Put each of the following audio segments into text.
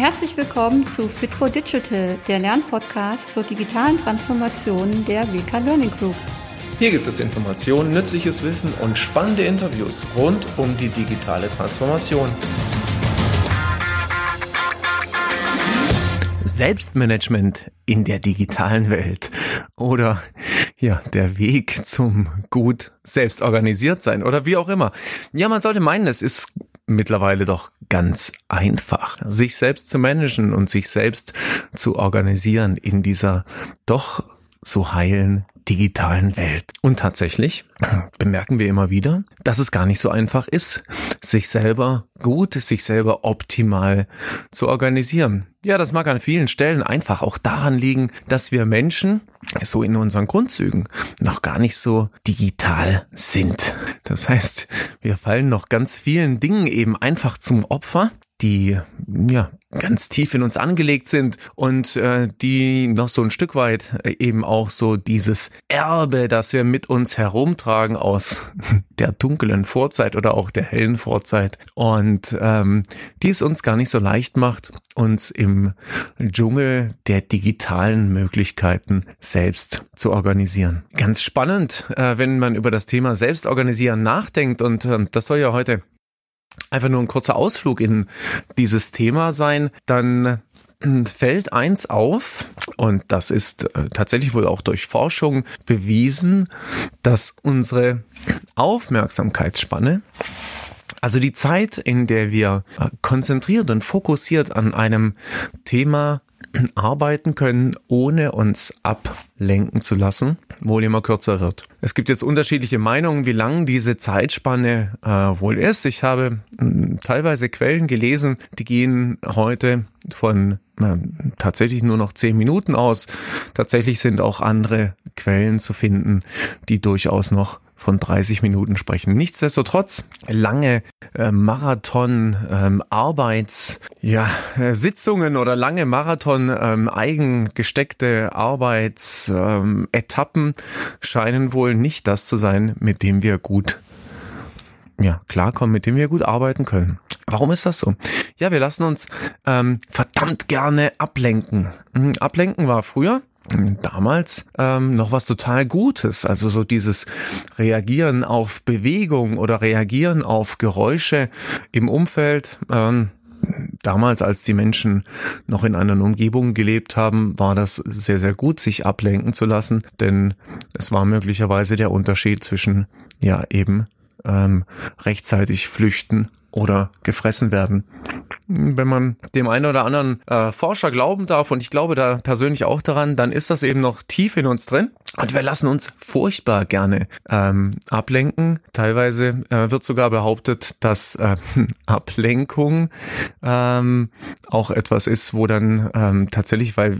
Herzlich willkommen zu Fit for Digital, der Lernpodcast zur digitalen Transformation der WK Learning Group. Hier gibt es Informationen, nützliches Wissen und spannende Interviews rund um die digitale Transformation. Selbstmanagement in der digitalen Welt oder ja, der Weg zum gut selbst organisiert sein oder wie auch immer. Ja, man sollte meinen, es ist mittlerweile doch ganz einfach, sich selbst zu managen und sich selbst zu organisieren in dieser doch so heilen digitalen Welt. Und tatsächlich bemerken wir immer wieder, dass es gar nicht so einfach ist, sich selber gut, sich selber optimal zu organisieren. Ja, das mag an vielen Stellen einfach auch daran liegen, dass wir Menschen so in unseren Grundzügen noch gar nicht so digital sind. Das heißt, wir fallen noch ganz vielen Dingen eben einfach zum Opfer, die ja ganz tief in uns angelegt sind und äh, die noch so ein Stück weit äh, eben auch so dieses Erbe, das wir mit uns herumtragen aus der dunklen Vorzeit oder auch der hellen Vorzeit und ähm, die es uns gar nicht so leicht macht, uns im Dschungel der digitalen Möglichkeiten selbst zu organisieren. Ganz spannend, äh, wenn man über das Thema Selbstorganisieren nachdenkt und äh, das soll ja heute einfach nur ein kurzer Ausflug in dieses Thema sein, dann fällt eins auf, und das ist äh, tatsächlich wohl auch durch Forschung bewiesen, dass unsere Aufmerksamkeitsspanne also die Zeit, in der wir äh, konzentriert und fokussiert an einem Thema arbeiten können, ohne uns ablenken zu lassen, wohl immer kürzer wird. Es gibt jetzt unterschiedliche Meinungen, wie lang diese Zeitspanne äh, wohl ist. Ich habe äh, teilweise Quellen gelesen, die gehen heute von äh, tatsächlich nur noch zehn Minuten aus. Tatsächlich sind auch andere Quellen zu finden, die durchaus noch von 30 Minuten sprechen. Nichtsdestotrotz lange äh, Marathon ähm, ja äh, oder lange Marathon ähm, Arbeitsetappen ähm, scheinen wohl nicht das zu sein, mit dem wir gut ja, klarkommen, mit dem wir gut arbeiten können. Warum ist das so? Ja, wir lassen uns ähm, verdammt gerne ablenken. Mhm, ablenken war früher damals ähm, noch was total Gutes. Also so dieses Reagieren auf Bewegung oder Reagieren auf Geräusche im Umfeld. Ähm, damals, als die Menschen noch in einer Umgebung gelebt haben, war das sehr, sehr gut, sich ablenken zu lassen, denn es war möglicherweise der Unterschied zwischen ja eben ähm, rechtzeitig flüchten oder gefressen werden. Wenn man dem einen oder anderen äh, Forscher glauben darf, und ich glaube da persönlich auch daran, dann ist das eben noch tief in uns drin. Und wir lassen uns furchtbar gerne ähm, ablenken. Teilweise äh, wird sogar behauptet, dass äh, Ablenkung ähm, auch etwas ist, wo dann ähm, tatsächlich, weil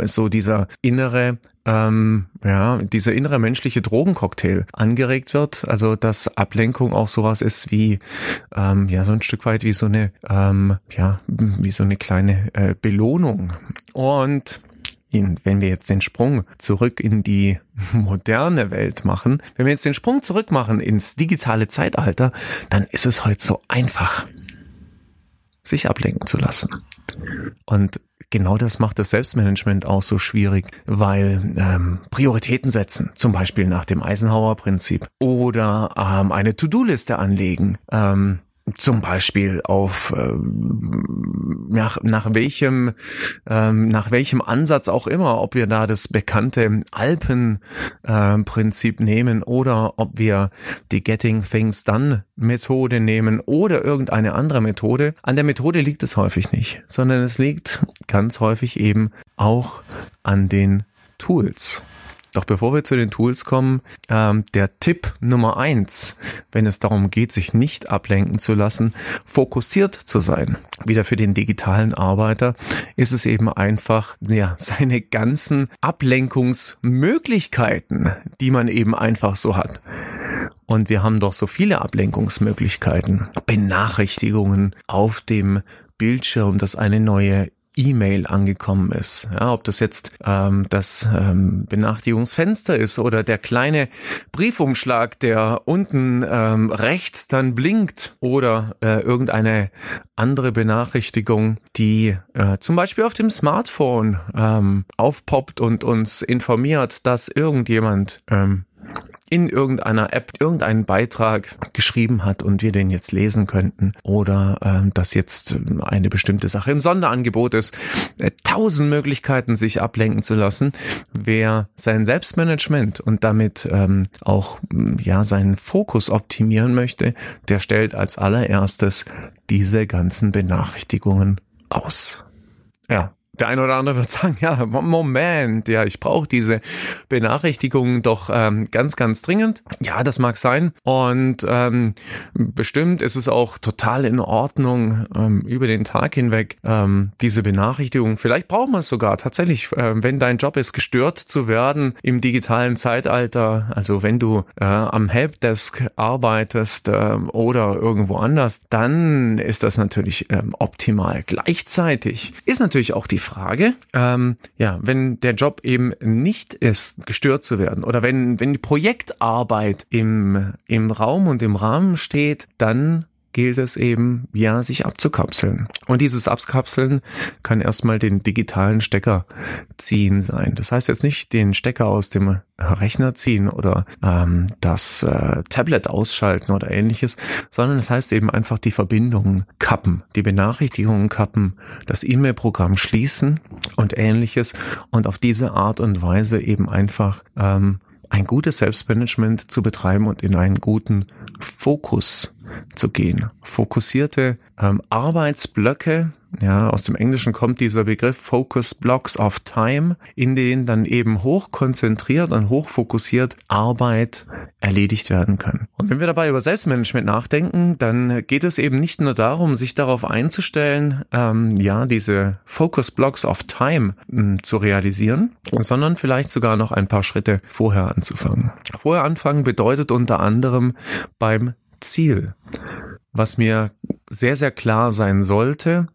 äh, so dieser innere ähm, ja, dieser innere menschliche Drogencocktail angeregt wird. Also dass Ablenkung auch sowas ist wie ähm, ja so ein Stück weit wie so eine ähm, ja wie so eine kleine äh, Belohnung. Und wenn wir jetzt den Sprung zurück in die moderne Welt machen, wenn wir jetzt den Sprung zurück machen ins digitale Zeitalter, dann ist es heute so einfach, sich ablenken zu lassen. Und genau das macht das Selbstmanagement auch so schwierig, weil ähm, Prioritäten setzen, zum Beispiel nach dem Eisenhower-Prinzip oder ähm, eine To-Do-Liste anlegen. Ähm, zum Beispiel auf äh, nach, nach welchem ähm, nach welchem Ansatz auch immer, ob wir da das bekannte Alpenprinzip äh, nehmen oder ob wir die Getting Things Done Methode nehmen oder irgendeine andere Methode. An der Methode liegt es häufig nicht, sondern es liegt ganz häufig eben auch an den Tools. Doch bevor wir zu den Tools kommen, ähm, der Tipp Nummer eins, wenn es darum geht, sich nicht ablenken zu lassen, fokussiert zu sein. Wieder für den digitalen Arbeiter ist es eben einfach, ja, seine ganzen Ablenkungsmöglichkeiten, die man eben einfach so hat. Und wir haben doch so viele Ablenkungsmöglichkeiten. Benachrichtigungen auf dem Bildschirm, dass eine neue E-Mail angekommen ist. Ja, ob das jetzt ähm, das ähm, Benachrichtigungsfenster ist oder der kleine Briefumschlag, der unten ähm, rechts dann blinkt oder äh, irgendeine andere Benachrichtigung, die äh, zum Beispiel auf dem Smartphone ähm, aufpoppt und uns informiert, dass irgendjemand ähm, in irgendeiner App irgendeinen Beitrag geschrieben hat und wir den jetzt lesen könnten oder ähm, dass jetzt ähm, eine bestimmte Sache im Sonderangebot ist. Äh, tausend Möglichkeiten, sich ablenken zu lassen. Wer sein Selbstmanagement und damit ähm, auch ja seinen Fokus optimieren möchte, der stellt als allererstes diese ganzen Benachrichtigungen aus. Ja, der eine oder andere wird sagen, ja, Moment, ja, ich brauche diese Benachrichtigungen doch ähm, ganz, ganz dringend. Ja, das mag sein. Und ähm, bestimmt ist es auch total in Ordnung ähm, über den Tag hinweg ähm, diese Benachrichtigung. Vielleicht braucht man es sogar tatsächlich, äh, wenn dein Job ist, gestört zu werden im digitalen Zeitalter. Also wenn du äh, am Helpdesk arbeitest äh, oder irgendwo anders, dann ist das natürlich ähm, optimal. Gleichzeitig ist natürlich auch die Frage. Ähm, ja, wenn der Job eben nicht ist, gestört zu werden oder wenn, wenn die Projektarbeit im, im Raum und im Rahmen steht, dann gilt es eben, ja, sich abzukapseln. Und dieses Abkapseln kann erstmal den digitalen Stecker ziehen sein. Das heißt jetzt nicht den Stecker aus dem Rechner ziehen oder ähm, das äh, Tablet ausschalten oder ähnliches, sondern das heißt eben einfach die Verbindungen kappen, die Benachrichtigungen kappen, das E-Mail-Programm schließen und ähnliches und auf diese Art und Weise eben einfach ähm, ein gutes Selbstmanagement zu betreiben und in einen guten Fokus zu gehen. Fokussierte ähm, Arbeitsblöcke, ja, aus dem Englischen kommt dieser Begriff Focus Blocks of Time, in denen dann eben hochkonzentriert und hochfokussiert Arbeit erledigt werden kann. Und wenn wir dabei über Selbstmanagement nachdenken, dann geht es eben nicht nur darum, sich darauf einzustellen, ähm, ja, diese Focus Blocks of Time mh, hm, zu realisieren, sondern vielleicht sogar noch ein paar Schritte vorher anzufangen. Vorher anfangen bedeutet unter anderem beim Ziel. Was mir sehr, sehr klar sein sollte,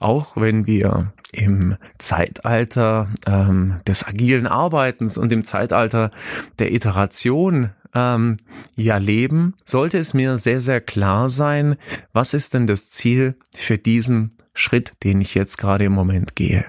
auch wenn wir im Zeitalter ähm, des agilen Arbeitens und im Zeitalter der Iteration ähm, ja leben, sollte es mir sehr, sehr klar sein, was ist denn das Ziel für diesen Schritt, den ich jetzt gerade im Moment gehe.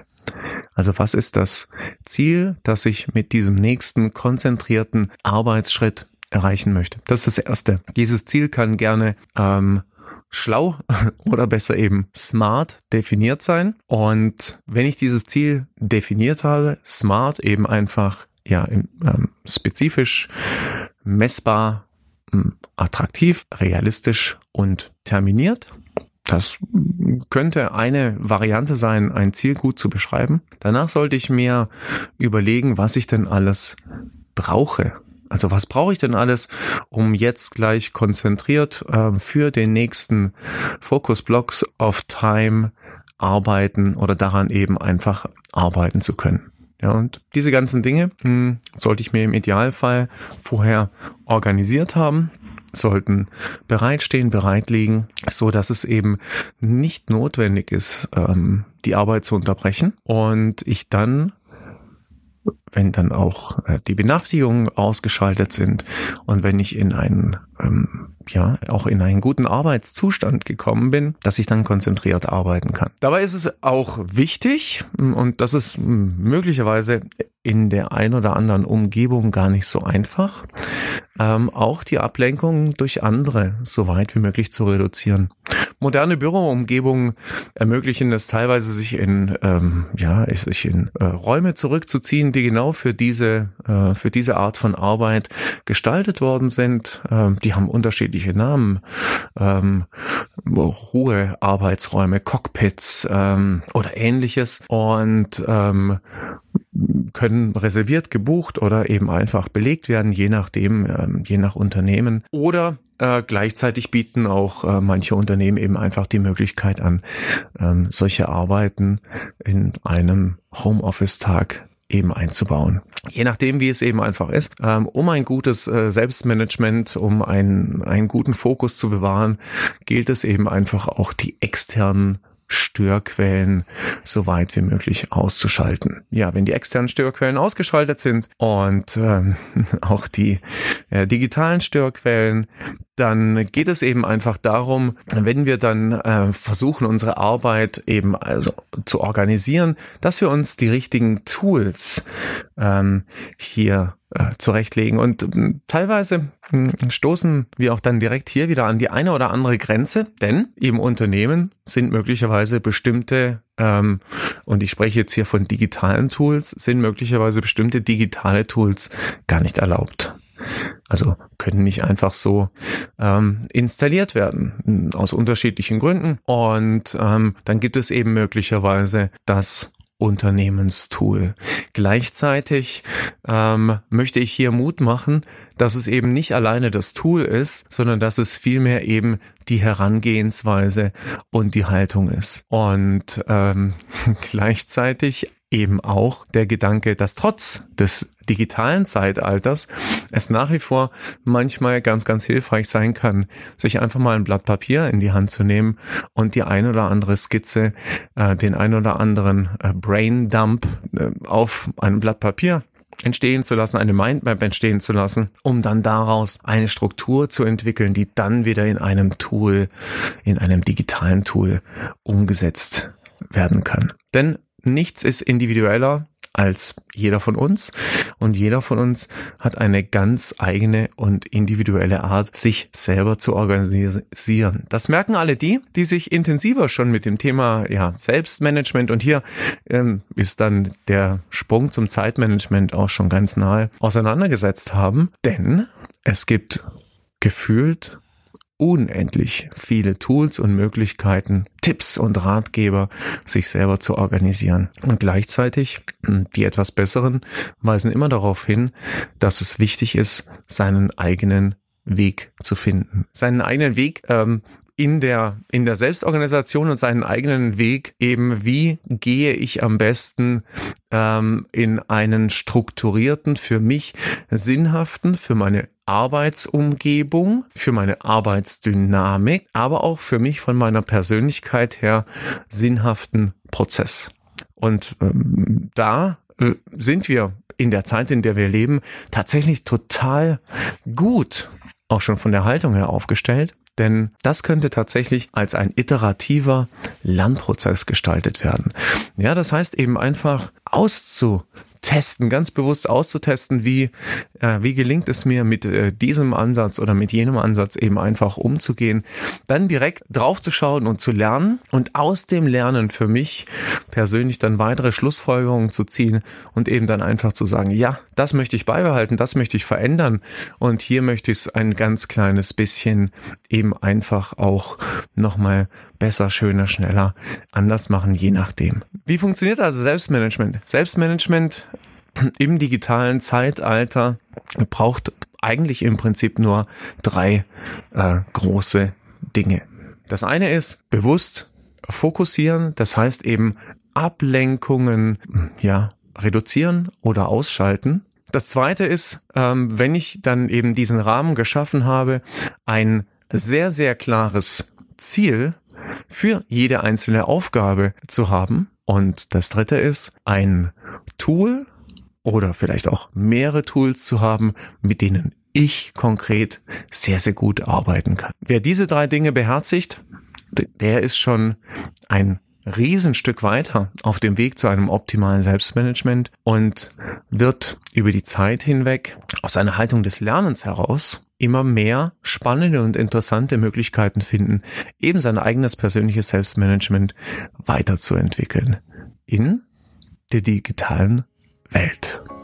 Also was ist das Ziel, das ich mit diesem nächsten konzentrierten Arbeitsschritt erreichen möchte? Das ist das Erste. Dieses Ziel kann gerne ähm, schlau oder besser eben smart definiert sein. Und wenn ich dieses Ziel definiert habe, smart eben einfach ja ähm, spezifisch, messbar, ähm, attraktiv, realistisch und terminiert. Das könnte eine Variante sein, ein Ziel gut zu beschreiben. Danach sollte ich mir überlegen, was ich denn alles brauche, also was brauche ich denn alles, um jetzt gleich konzentriert äh, für den nächsten Focus Blocks of Time arbeiten oder daran eben einfach arbeiten zu können. Ja, und diese ganzen Dinge hm, sollte ich mir im Idealfall vorher organisiert haben sollten bereitstehen, bereit liegen, so dass es eben nicht notwendig ist, ähm, die Arbeit zu unterbrechen und ich dann wenn dann auch äh, die Benachrichtigungen ausgeschaltet sind und wenn ich in einen ähm, ja auch in einen guten Arbeitszustand gekommen bin, dass ich dann konzentriert arbeiten kann. Dabei ist es auch wichtig und das ist möglicherweise in der ein oder anderen Umgebung gar nicht so einfach, ähm, auch die Ablenkung durch andere so weit wie möglich zu reduzieren. Moderne Büroumgebungen ermöglichen es teilweise, sich in ähm, ja sich in äh, Räume zurückzuziehen, die genau für diese äh, für diese Art von Arbeit gestaltet worden sind. Ähm, die haben unterschiedliche Namen, ähm, hohe Arbeitsräume, Cockpits ähm, oder ähnliches und ähm, können reserviert, gebucht oder eben einfach belegt werden, je nachdem, ähm, je nach Unternehmen. Oder äh, gleichzeitig bieten auch äh, manche Unternehmen eben einfach die Möglichkeit an, ähm, solche Arbeiten in einem Homeoffice-Tag eben einzubauen. Je nachdem, wie es eben einfach ist, ähm, um ein gutes äh, Selbstmanagement, um einen, einen guten Fokus zu bewahren, gilt es eben einfach auch die externen Störquellen so weit wie möglich auszuschalten. Ja, wenn die externen Störquellen ausgeschaltet sind und ähm, auch die äh, digitalen Störquellen, dann geht es eben einfach darum, wenn wir dann äh, versuchen, unsere Arbeit eben also zu organisieren, dass wir uns die richtigen Tools ähm, hier äh, zurechtlegen. Und äh, teilweise äh, stoßen wir auch dann direkt hier wieder an die eine oder andere Grenze, denn im Unternehmen sind möglicherweise bestimmte ähm, und ich spreche jetzt hier von digitalen Tools, sind möglicherweise bestimmte digitale Tools gar nicht erlaubt. Also können nicht einfach so ähm, installiert werden, aus unterschiedlichen Gründen. Und ähm, dann gibt es eben möglicherweise das Unternehmenstool. Gleichzeitig ähm, möchte ich hier Mut machen, dass es eben nicht alleine das Tool ist, sondern dass es vielmehr eben die Herangehensweise und die Haltung ist. Und ähm, gleichzeitig eben auch der Gedanke, dass trotz des digitalen Zeitalters es nach wie vor manchmal ganz, ganz hilfreich sein kann, sich einfach mal ein Blatt Papier in die Hand zu nehmen und die ein oder andere Skizze, äh, den ein oder anderen äh, Brain Dump äh, auf einem Blatt Papier entstehen zu lassen, eine Mindmap entstehen zu lassen, um dann daraus eine Struktur zu entwickeln, die dann wieder in einem Tool, in einem digitalen Tool umgesetzt werden kann. Denn nichts ist individueller als jeder von uns und jeder von uns hat eine ganz eigene und individuelle Art, sich selber zu organisieren. Das merken alle die, die sich intensiver schon mit dem Thema ja, Selbstmanagement und hier ähm, ist dann der Sprung zum Zeitmanagement auch schon ganz nahe auseinandergesetzt haben, denn es gibt gefühlt unendlich viele Tools und Möglichkeiten, Tipps und Ratgeber, sich selber zu organisieren. Und gleichzeitig, hm, die etwas besseren, weisen immer darauf hin, dass es wichtig ist, seinen eigenen Weg zu finden. Seinen eigenen Weg ähm, in der, in der Selbstorganisation und seinen eigenen Weg eben, wie gehe ich am besten ähm, in einen strukturierten, für mich sinnhaften, für meine Arbeitsumgebung, für meine Arbeitsdynamik, aber auch für mich von meiner Persönlichkeit her sinnhaften Prozess. Und ähm, da äh, sind wir in der Zeit, in der wir leben, tatsächlich total gut, auch schon von der Haltung her aufgestellt. Denn das könnte tatsächlich als ein iterativer Lernprozess gestaltet werden. Ja, das heißt eben einfach auszu testen, ganz bewusst auszutesten, wie, äh, wie gelingt es mir mit äh, diesem Ansatz oder mit jenem Ansatz eben einfach umzugehen, dann direkt draufzuschauen und zu lernen und aus dem Lernen für mich persönlich dann weitere Schlussfolgerungen zu ziehen und eben dann einfach zu sagen, ja, das möchte ich beibehalten, das möchte ich verändern und hier möchte ich es ein ganz kleines bisschen eben einfach auch nochmal besser, schöner, schneller anders machen, je nachdem. Wie funktioniert also Selbstmanagement? Selbstmanagement im digitalen Zeitalter braucht eigentlich im Prinzip nur drei äh, große Dinge. Das eine ist bewusst fokussieren, das heißt eben Ablenkungen ja reduzieren oder ausschalten. Das zweite ist, ähm, wenn ich dann eben diesen Rahmen geschaffen habe, ein sehr sehr klares Ziel für jede einzelne Aufgabe zu haben. Und das dritte ist, ein Tool oder vielleicht auch mehrere Tools zu haben, mit denen ich konkret sehr, sehr gut arbeiten kann. Wer diese drei Dinge beherzigt, der ist schon ein Riesenstück weiter auf dem Weg zu einem optimalen Selbstmanagement und wird über die Zeit hinweg aus einer Haltung des Lernens heraus immer mehr spannende und interessante Möglichkeiten finden, eben sein eigenes persönliches Selbstmanagement weiterzuentwickeln in der digitalen Welt.